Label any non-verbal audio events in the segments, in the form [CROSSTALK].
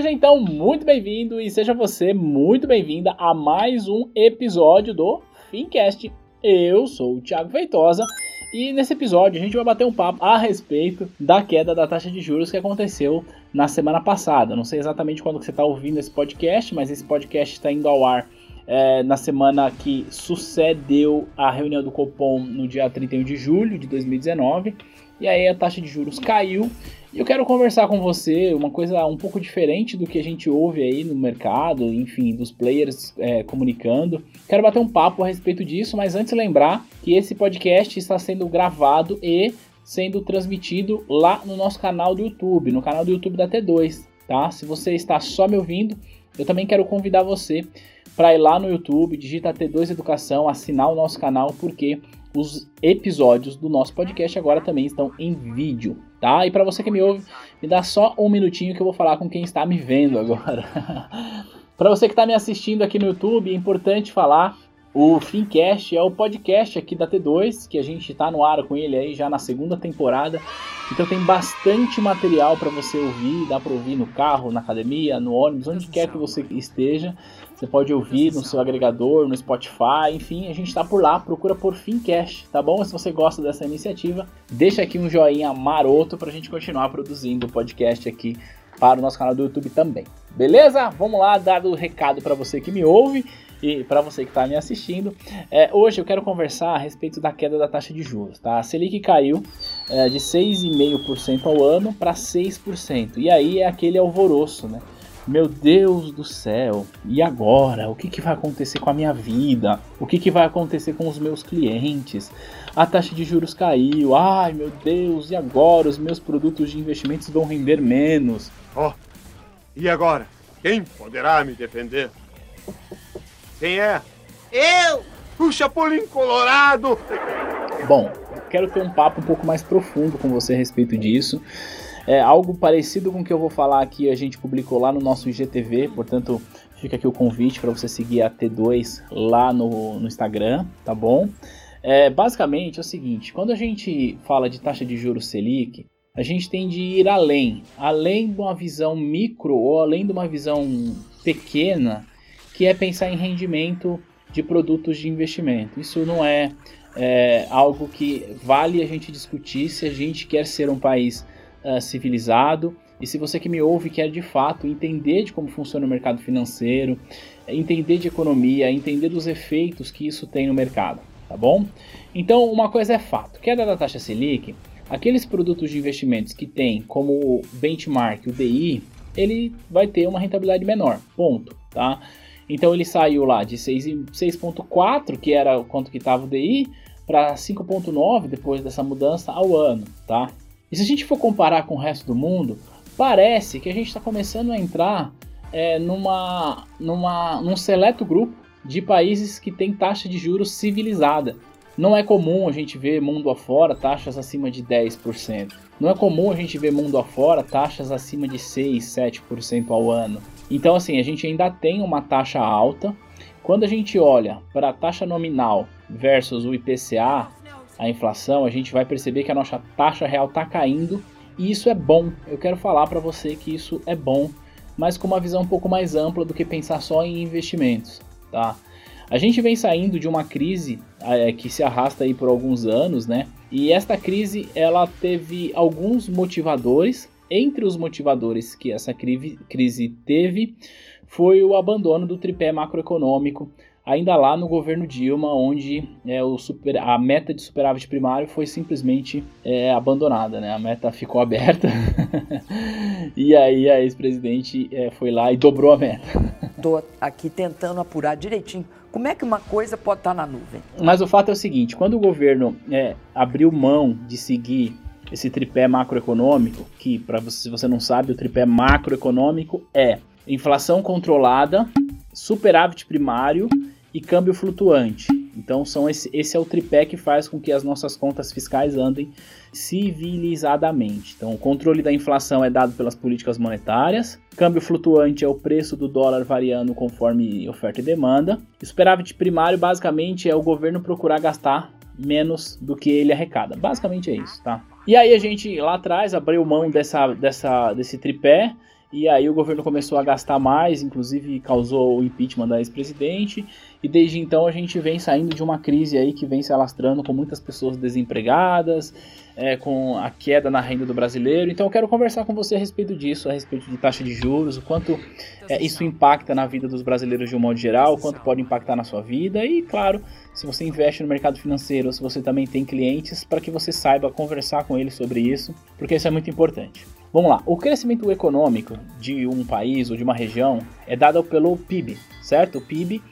Seja então muito bem-vindo e seja você muito bem-vinda a mais um episódio do Fincast. Eu sou o Thiago Feitosa e nesse episódio a gente vai bater um papo a respeito da queda da taxa de juros que aconteceu na semana passada. Não sei exatamente quando você está ouvindo esse podcast, mas esse podcast está indo ao ar é, na semana que sucedeu a reunião do Copom no dia 31 de julho de 2019. E aí a taxa de juros caiu e eu quero conversar com você uma coisa um pouco diferente do que a gente ouve aí no mercado, enfim, dos players é, comunicando. Quero bater um papo a respeito disso, mas antes lembrar que esse podcast está sendo gravado e sendo transmitido lá no nosso canal do YouTube, no canal do YouTube da T2, tá? Se você está só me ouvindo, eu também quero convidar você para ir lá no YouTube, digita T2 Educação, assinar o nosso canal, porque os episódios do nosso podcast agora também estão em vídeo, tá? E para você que me ouve, me dá só um minutinho que eu vou falar com quem está me vendo agora. [LAUGHS] para você que está me assistindo aqui no YouTube, é importante falar o Fincast é o podcast aqui da T2, que a gente está no ar com ele aí já na segunda temporada. Então tem bastante material para você ouvir, dá para ouvir no carro, na academia, no ônibus, onde quer que você esteja. Você pode ouvir no seu agregador, no Spotify, enfim, a gente está por lá, procura por Fincast, tá bom? Se você gosta dessa iniciativa, deixa aqui um joinha maroto para a gente continuar produzindo o podcast aqui para o nosso canal do YouTube também. Beleza? Vamos lá, dado o recado para você que me ouve e para você que está me assistindo. É, hoje eu quero conversar a respeito da queda da taxa de juros. Tá? A Selic caiu é, de 6,5% ao ano para 6%. E aí é aquele alvoroço, né? Meu Deus do céu, e agora? O que, que vai acontecer com a minha vida? O que, que vai acontecer com os meus clientes? A taxa de juros caiu, ai meu Deus, e agora? Os meus produtos de investimentos vão render menos. Oh, e agora? Quem poderá me defender? Quem é? Eu! O Chapolin Colorado! Bom, quero ter um papo um pouco mais profundo com você a respeito disso. É algo parecido com o que eu vou falar aqui, a gente publicou lá no nosso IGTV, portanto, fica aqui o convite para você seguir a T2 lá no, no Instagram, tá bom? É, basicamente é o seguinte: quando a gente fala de taxa de juros Selic, a gente tem de ir além, além de uma visão micro ou além de uma visão pequena que é pensar em rendimento de produtos de investimento. Isso não é, é algo que vale a gente discutir se a gente quer ser um país uh, civilizado e se você que me ouve quer de fato entender de como funciona o mercado financeiro, entender de economia, entender dos efeitos que isso tem no mercado, tá bom? Então, uma coisa é fato: queda da taxa Selic, aqueles produtos de investimentos que têm como benchmark o DI, ele vai ter uma rentabilidade menor, ponto, tá? Então ele saiu lá de 6.4, que era quanto que estava o DI, para 5.9 depois dessa mudança ao ano, tá? E se a gente for comparar com o resto do mundo, parece que a gente está começando a entrar é, numa, numa, num seleto grupo de países que tem taxa de juros civilizada. Não é comum a gente ver mundo afora taxas acima de 10%. Não é comum a gente ver mundo afora taxas acima de 6, 7% ao ano. Então, assim, a gente ainda tem uma taxa alta. Quando a gente olha para a taxa nominal versus o IPCA, a inflação, a gente vai perceber que a nossa taxa real está caindo e isso é bom. Eu quero falar para você que isso é bom, mas com uma visão um pouco mais ampla do que pensar só em investimentos, tá? A gente vem saindo de uma crise é, que se arrasta aí por alguns anos, né? E esta crise ela teve alguns motivadores entre os motivadores que essa crise teve foi o abandono do tripé macroeconômico ainda lá no governo Dilma, onde é, o super, a meta de superávit primário foi simplesmente é, abandonada, né? A meta ficou aberta [LAUGHS] e aí a ex-presidente é, foi lá e dobrou a meta. [LAUGHS] Estou aqui tentando apurar direitinho como é que uma coisa pode estar na nuvem. Mas o fato é o seguinte: quando o governo é, abriu mão de seguir esse tripé macroeconômico, que para você, se você não sabe, o tripé macroeconômico é inflação controlada, superávit primário e câmbio flutuante. Então são esse, esse é o tripé que faz com que as nossas contas fiscais andem civilizadamente. Então o controle da inflação é dado pelas políticas monetárias, câmbio flutuante é o preço do dólar variando conforme oferta e demanda. E superávit primário basicamente é o governo procurar gastar menos do que ele arrecada. Basicamente é isso, tá? E aí a gente lá atrás abriu mão dessa, dessa, desse tripé e aí o governo começou a gastar mais, inclusive causou o impeachment da ex-presidente. E desde então a gente vem saindo de uma crise aí que vem se alastrando com muitas pessoas desempregadas, é, com a queda na renda do brasileiro. Então eu quero conversar com você a respeito disso, a respeito de taxa de juros, o quanto é, isso impacta na vida dos brasileiros de um modo geral, o quanto pode impactar na sua vida e, claro, se você investe no mercado financeiro, se você também tem clientes, para que você saiba conversar com eles sobre isso, porque isso é muito importante. Vamos lá, o crescimento econômico de um país ou de uma região é dado pelo PIB, certo? O PIB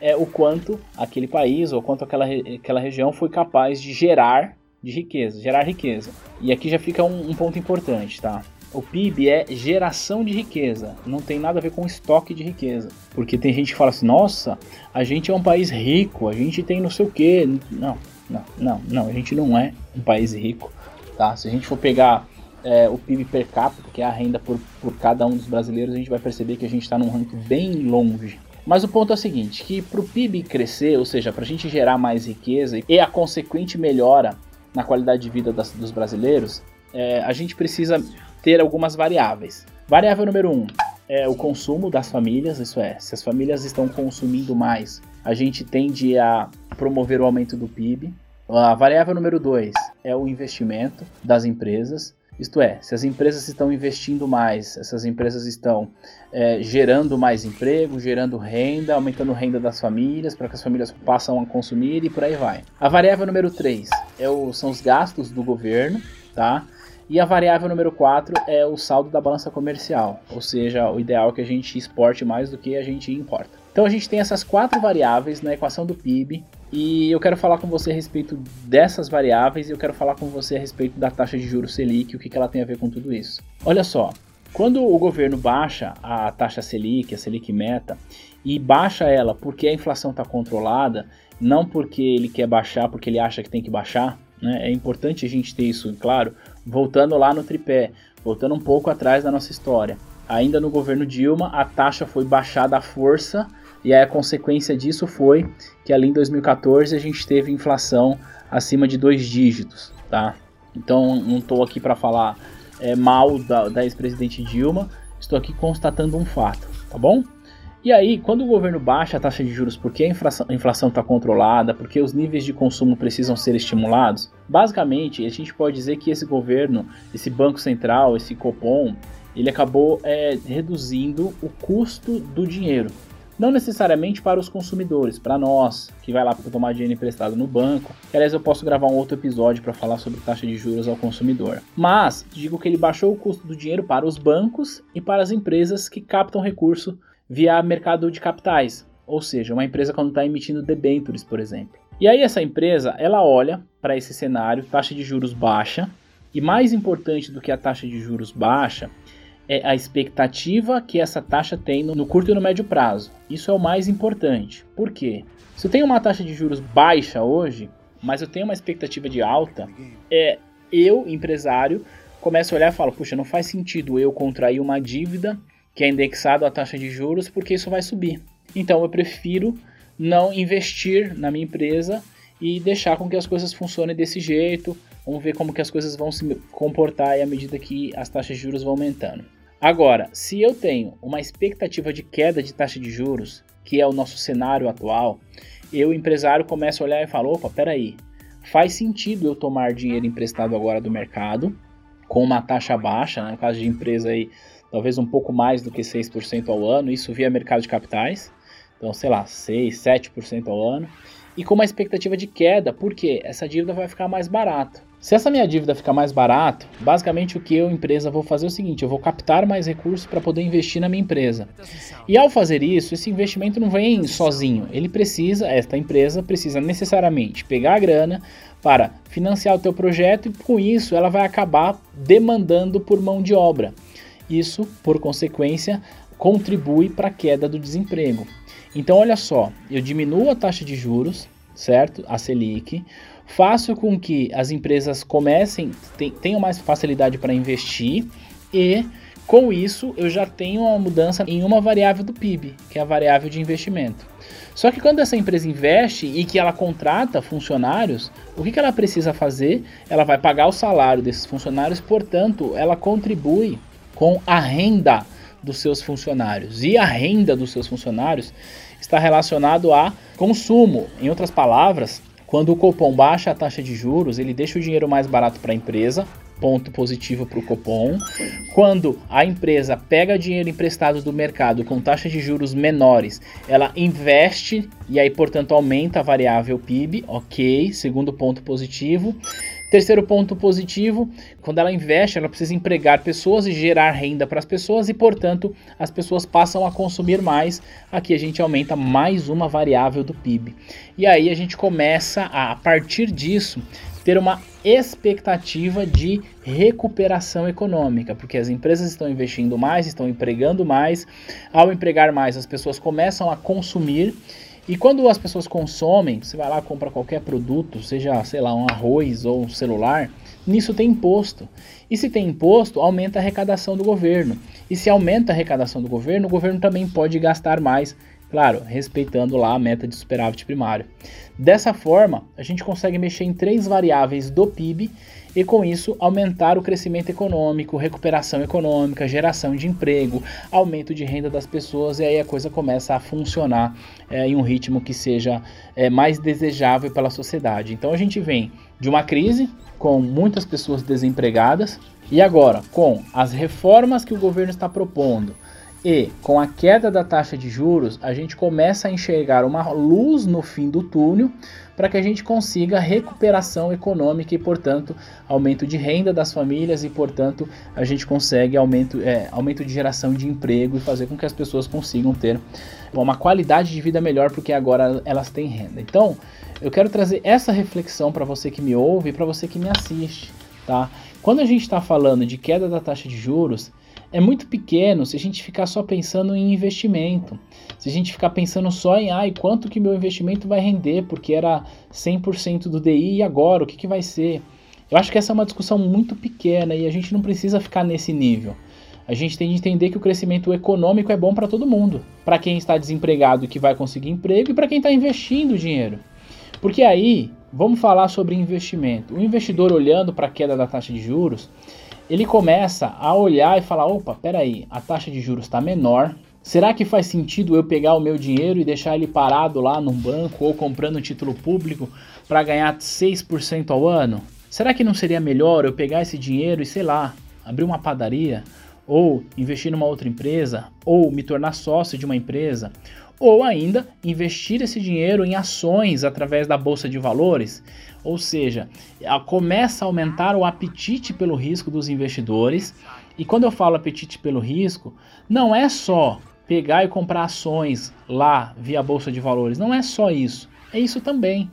é o quanto aquele país ou quanto aquela, aquela região foi capaz de gerar de riqueza, gerar riqueza. E aqui já fica um, um ponto importante, tá? O PIB é geração de riqueza, não tem nada a ver com estoque de riqueza. Porque tem gente que fala assim: nossa, a gente é um país rico, a gente tem não sei o que. Não, não, não, não, a gente não é um país rico, tá? Se a gente for pegar é, o PIB per capita, que é a renda por, por cada um dos brasileiros, a gente vai perceber que a gente está num ranking bem longe. Mas o ponto é o seguinte, que para o PIB crescer, ou seja, para a gente gerar mais riqueza e a consequente melhora na qualidade de vida das, dos brasileiros, é, a gente precisa ter algumas variáveis. Variável número 1 um, é o consumo das famílias, isso é, se as famílias estão consumindo mais, a gente tende a promover o aumento do PIB. A variável número 2 é o investimento das empresas. Isto é, se as empresas estão investindo mais, essas empresas estão é, gerando mais emprego, gerando renda, aumentando a renda das famílias, para que as famílias passam a consumir e por aí vai. A variável número 3 é são os gastos do governo, tá? E a variável número 4 é o saldo da balança comercial, ou seja, o ideal é que a gente exporte mais do que a gente importa. Então a gente tem essas quatro variáveis na equação do PIB e eu quero falar com você a respeito dessas variáveis e eu quero falar com você a respeito da taxa de juros Selic, o que, ela tem a ver com tudo isso. Olha só, quando o governo baixa a taxa Selic, a Selic meta, e baixa ela porque a inflação está controlada, não porque ele quer baixar, porque ele acha que tem que baixar, né? é importante a gente ter isso claro. Voltando lá no tripé, voltando um pouco atrás da nossa história. Ainda no governo Dilma, a taxa foi baixada à força e aí a consequência disso foi que ali em 2014 a gente teve inflação acima de dois dígitos, tá? Então não estou aqui para falar é, mal da, da ex-presidente Dilma, estou aqui constatando um fato, tá bom? E aí, quando o governo baixa a taxa de juros porque a inflação está controlada, porque os níveis de consumo precisam ser estimulados, basicamente a gente pode dizer que esse governo, esse Banco Central, esse Copom, ele acabou é, reduzindo o custo do dinheiro. Não necessariamente para os consumidores, para nós, que vai lá para tomar dinheiro emprestado no banco. Aliás, eu posso gravar um outro episódio para falar sobre taxa de juros ao consumidor. Mas digo que ele baixou o custo do dinheiro para os bancos e para as empresas que captam recurso via mercado de capitais, ou seja, uma empresa quando está emitindo debentures, por exemplo. E aí essa empresa, ela olha para esse cenário, taxa de juros baixa, e mais importante do que a taxa de juros baixa é a expectativa que essa taxa tem no curto e no médio prazo. Isso é o mais importante. Por quê? Se eu tenho uma taxa de juros baixa hoje, mas eu tenho uma expectativa de alta, é eu, empresário, começo a olhar e falo, puxa, não faz sentido eu contrair uma dívida que é indexada à taxa de juros porque isso vai subir. Então eu prefiro não investir na minha empresa e deixar com que as coisas funcionem desse jeito. Vamos ver como que as coisas vão se comportar à medida que as taxas de juros vão aumentando. Agora, se eu tenho uma expectativa de queda de taxa de juros, que é o nosso cenário atual, eu, empresário, começo a olhar e falo: opa, peraí, faz sentido eu tomar dinheiro emprestado agora do mercado, com uma taxa baixa, né, no caso de empresa aí, talvez um pouco mais do que 6% ao ano, isso via mercado de capitais. Então sei lá, 6, 7% ao ano, e com uma expectativa de queda, porque essa dívida vai ficar mais barata. Se essa minha dívida ficar mais barato, basicamente o que eu, empresa, vou fazer é o seguinte: eu vou captar mais recursos para poder investir na minha empresa. E ao fazer isso, esse investimento não vem sozinho. Ele precisa, esta empresa precisa necessariamente pegar a grana para financiar o teu projeto e com isso ela vai acabar demandando por mão de obra. Isso, por consequência, contribui para a queda do desemprego. Então, olha só, eu diminuo a taxa de juros, certo? A Selic, faço com que as empresas comecem, tenham mais facilidade para investir e com isso eu já tenho uma mudança em uma variável do PIB, que é a variável de investimento. Só que quando essa empresa investe e que ela contrata funcionários, o que, ela precisa fazer? Ela vai pagar o salário desses funcionários, portanto, ela contribui com a renda dos seus funcionários. E a renda dos seus funcionários está relacionado a consumo. Em outras palavras, quando o Copom baixa a taxa de juros, ele deixa o dinheiro mais barato para a empresa, ponto positivo para o Copom. Quando a empresa pega dinheiro emprestado do mercado com taxas de juros menores, ela investe e aí, portanto, aumenta a variável PIB, ok, segundo ponto positivo. Terceiro ponto positivo, quando ela investe, ela precisa empregar pessoas e gerar renda para as pessoas e, portanto, as pessoas passam a consumir mais. Aqui a gente aumenta mais uma variável do PIB. E aí a gente começa a, a partir disso, ter uma expectativa de recuperação econômica, porque as empresas estão investindo mais, estão empregando mais. Ao empregar mais, as pessoas começam a consumir e quando as pessoas consomem, você vai lá compra qualquer produto, seja, sei lá, um arroz ou um celular, nisso tem imposto. E se tem imposto, aumenta a arrecadação do governo. E se aumenta a arrecadação do governo, o governo também pode gastar mais, claro, respeitando lá a meta de superávit primário. Dessa forma, a gente consegue mexer em três variáveis do PIB e com isso aumentar o crescimento econômico, recuperação econômica, geração de emprego, aumento de renda das pessoas e aí a coisa começa a funcionar é, em um ritmo que seja é, mais desejável pela sociedade. Então a gente vem de uma crise com muitas pessoas desempregadas e agora com as reformas que o governo está propondo e com a queda da taxa de juros, a gente começa a enxergar uma luz no fim do túnel para que a gente consiga recuperação econômica e, portanto, aumento de renda das famílias e, portanto, a gente consegue aumento, é, aumento de geração de emprego e fazer com que as pessoas consigam ter uma qualidade de vida melhor porque agora elas têm renda. Então, eu quero trazer essa reflexão para você que me ouve e para você que me assiste, tá? Quando a gente está falando de queda da taxa de juros, é muito pequeno se a gente ficar só pensando em investimento. Se a gente ficar pensando só em, ai, quanto que meu investimento vai render, porque era 100% do DI e agora, o que, que vai ser? Eu acho que essa é uma discussão muito pequena e a gente não precisa ficar nesse nível. A gente tem de entender que o crescimento econômico é bom para todo mundo. Para quem está desempregado e que vai conseguir emprego e para quem está investindo dinheiro. Porque aí, vamos falar sobre investimento. O investidor olhando para a queda da taxa de juros, ele começa a olhar e falar: opa, peraí, a taxa de juros está menor. Será que faz sentido eu pegar o meu dinheiro e deixar ele parado lá num banco ou comprando título público para ganhar 6% ao ano? Será que não seria melhor eu pegar esse dinheiro e, sei lá, abrir uma padaria? Ou investir numa outra empresa? Ou me tornar sócio de uma empresa? Ou ainda investir esse dinheiro em ações através da bolsa de valores? Ou seja, começa a aumentar o apetite pelo risco dos investidores. E quando eu falo apetite pelo risco, não é só pegar e comprar ações lá via bolsa de valores, não é só isso. É isso também.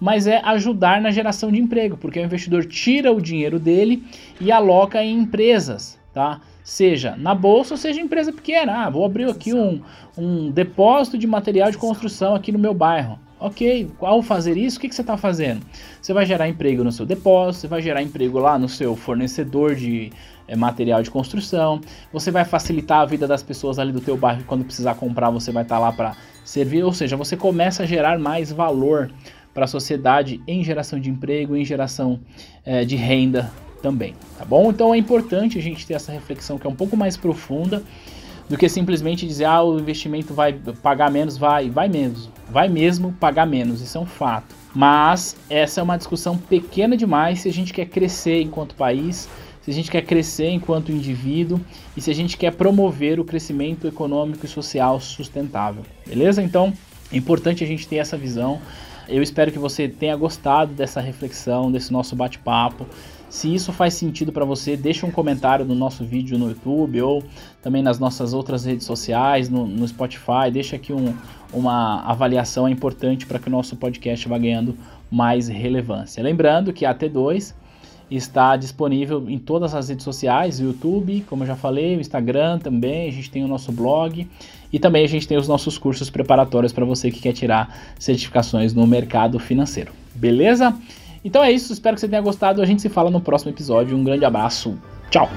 Mas é ajudar na geração de emprego, porque o investidor tira o dinheiro dele e aloca em empresas, tá? Seja na bolsa, ou seja empresa pequena. Ah, vou abrir aqui um, um depósito de material de construção aqui no meu bairro. Ok, ao fazer isso, o que, que você está fazendo? Você vai gerar emprego no seu depósito, você vai gerar emprego lá no seu fornecedor de é, material de construção, você vai facilitar a vida das pessoas ali do teu bairro quando precisar comprar, você vai estar tá lá para servir, ou seja, você começa a gerar mais valor para a sociedade em geração de emprego, em geração é, de renda também, tá bom? Então é importante a gente ter essa reflexão que é um pouco mais profunda do que simplesmente dizer, ah, o investimento vai pagar menos, vai, vai menos, vai mesmo pagar menos, isso é um fato. Mas essa é uma discussão pequena demais se a gente quer crescer enquanto país, se a gente quer crescer enquanto indivíduo e se a gente quer promover o crescimento econômico e social sustentável. Beleza? Então, é importante a gente ter essa visão. Eu espero que você tenha gostado dessa reflexão, desse nosso bate-papo. Se isso faz sentido para você, deixa um comentário no nosso vídeo no YouTube ou também nas nossas outras redes sociais, no, no Spotify. Deixa aqui um, uma avaliação, importante para que o nosso podcast vá ganhando mais relevância. Lembrando que a T2 está disponível em todas as redes sociais, YouTube, como eu já falei, o Instagram também, a gente tem o nosso blog e também a gente tem os nossos cursos preparatórios para você que quer tirar certificações no mercado financeiro. Beleza? Então é isso, espero que você tenha gostado. A gente se fala no próximo episódio. Um grande abraço. Tchau.